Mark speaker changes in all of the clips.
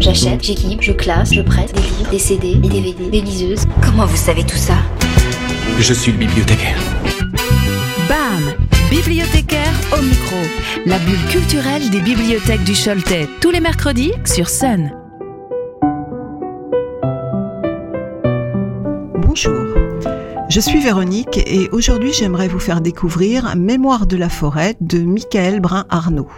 Speaker 1: J'achète, j'équipe, je classe, je prête des livres, des CD, des DVD, des liseuses.
Speaker 2: Comment vous savez tout ça?
Speaker 3: Je suis le bibliothécaire.
Speaker 4: BAM Bibliothécaire au micro. La bulle culturelle des bibliothèques du Choletais. Tous les mercredis sur Sun.
Speaker 5: Bonjour. Je suis Véronique et aujourd'hui j'aimerais vous faire découvrir Mémoire de la forêt de Michael Brun-Arnaud.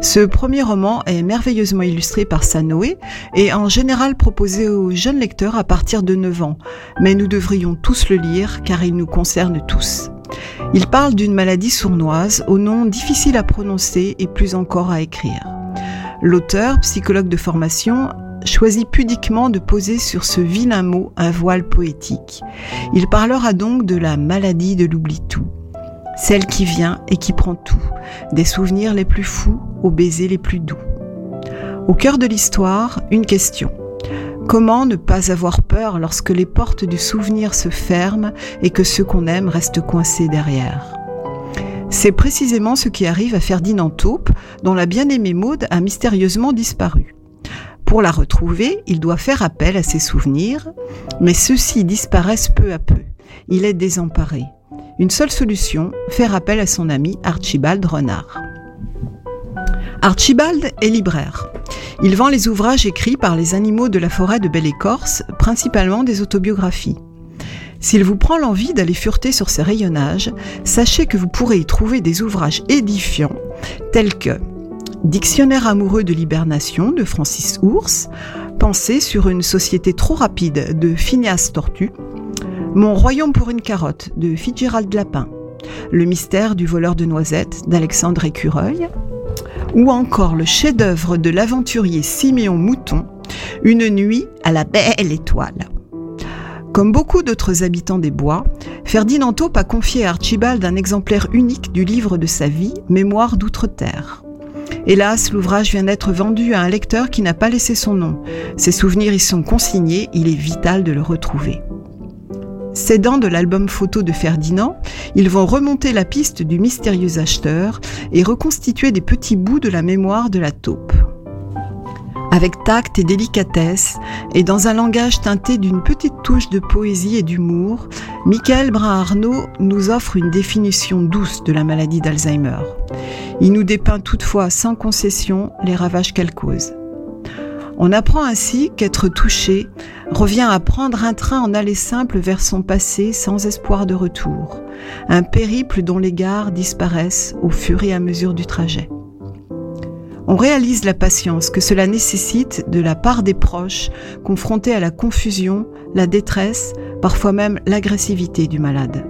Speaker 5: Ce premier roman est merveilleusement illustré par Sanoé et en général proposé aux jeunes lecteurs à partir de 9 ans, mais nous devrions tous le lire car il nous concerne tous. Il parle d'une maladie sournoise au nom difficile à prononcer et plus encore à écrire. L'auteur, psychologue de formation, choisit pudiquement de poser sur ce vilain mot un voile poétique. Il parlera donc de la maladie de l'oubli-tout, celle qui vient et qui prend tout, des souvenirs les plus fous aux baisers les plus doux. Au cœur de l'histoire, une question. Comment ne pas avoir peur lorsque les portes du souvenir se ferment et que ceux qu'on aime restent coincés derrière? C'est précisément ce qui arrive à Ferdinand Taupe, dont la bien-aimée Maude a mystérieusement disparu. Pour la retrouver, il doit faire appel à ses souvenirs, mais ceux-ci disparaissent peu à peu. Il est désemparé. Une seule solution, faire appel à son ami Archibald Renard. Archibald est libraire. Il vend les ouvrages écrits par les animaux de la forêt de Belle-Écorce, principalement des autobiographies. S'il vous prend l'envie d'aller fureter sur ses rayonnages, sachez que vous pourrez y trouver des ouvrages édifiants tels que Dictionnaire amoureux de l'hibernation de Francis Ours, Pensée sur une société trop rapide de Phineas Tortue, Mon royaume pour une carotte de Fitzgerald Lapin, Le mystère du voleur de noisettes d'Alexandre Écureuil, ou encore le chef-d'œuvre de l'aventurier Siméon Mouton, Une nuit à la belle étoile. Comme beaucoup d'autres habitants des bois, Ferdinand Taupe a confié à Archibald un exemplaire unique du livre de sa vie, Mémoire d'outre-terre. Hélas, l'ouvrage vient d'être vendu à un lecteur qui n'a pas laissé son nom. Ses souvenirs y sont consignés, il est vital de le retrouver. S'aidant de l'album photo de Ferdinand, ils vont remonter la piste du mystérieux acheteur et reconstituer des petits bouts de la mémoire de la taupe. Avec tact et délicatesse, et dans un langage teinté d'une petite touche de poésie et d'humour, Michael Brun-Arnaud nous offre une définition douce de la maladie d'Alzheimer. Il nous dépeint toutefois sans concession les ravages qu'elle cause. On apprend ainsi qu'être touché revient à prendre un train en aller simple vers son passé sans espoir de retour, un périple dont les gares disparaissent au fur et à mesure du trajet on réalise la patience que cela nécessite de la part des proches confrontés à la confusion, la détresse, parfois même l'agressivité du malade.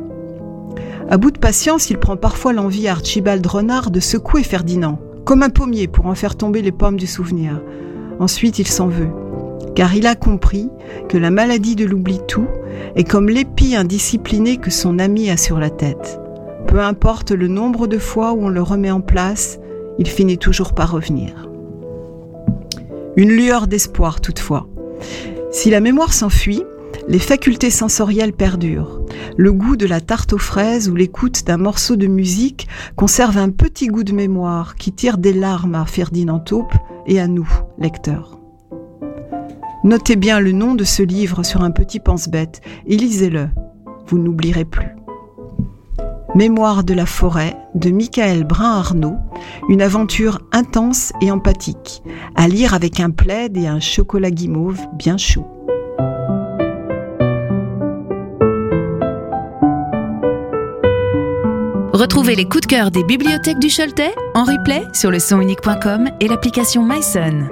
Speaker 5: À bout de patience, il prend parfois l'envie à Archibald Renard de secouer Ferdinand, comme un pommier pour en faire tomber les pommes du souvenir. Ensuite, il s'en veut, car il a compris que la maladie de l'oubli-tout est comme l'épi indiscipliné que son ami a sur la tête. Peu importe le nombre de fois où on le remet en place, il finit toujours par revenir. Une lueur d'espoir toutefois. Si la mémoire s'enfuit, les facultés sensorielles perdurent. Le goût de la tarte aux fraises ou l'écoute d'un morceau de musique conserve un petit goût de mémoire qui tire des larmes à Ferdinand Taupe et à nous, lecteurs. Notez bien le nom de ce livre sur un petit pense-bête et lisez-le. Vous n'oublierez plus. Mémoire de la forêt de Michael Brun-Arnaud, une aventure intense et empathique, à lire avec un plaid et un chocolat guimauve bien chaud.
Speaker 4: Retrouvez les coups de cœur des bibliothèques du Choletais en replay sur le sonunique.com et l'application MySun.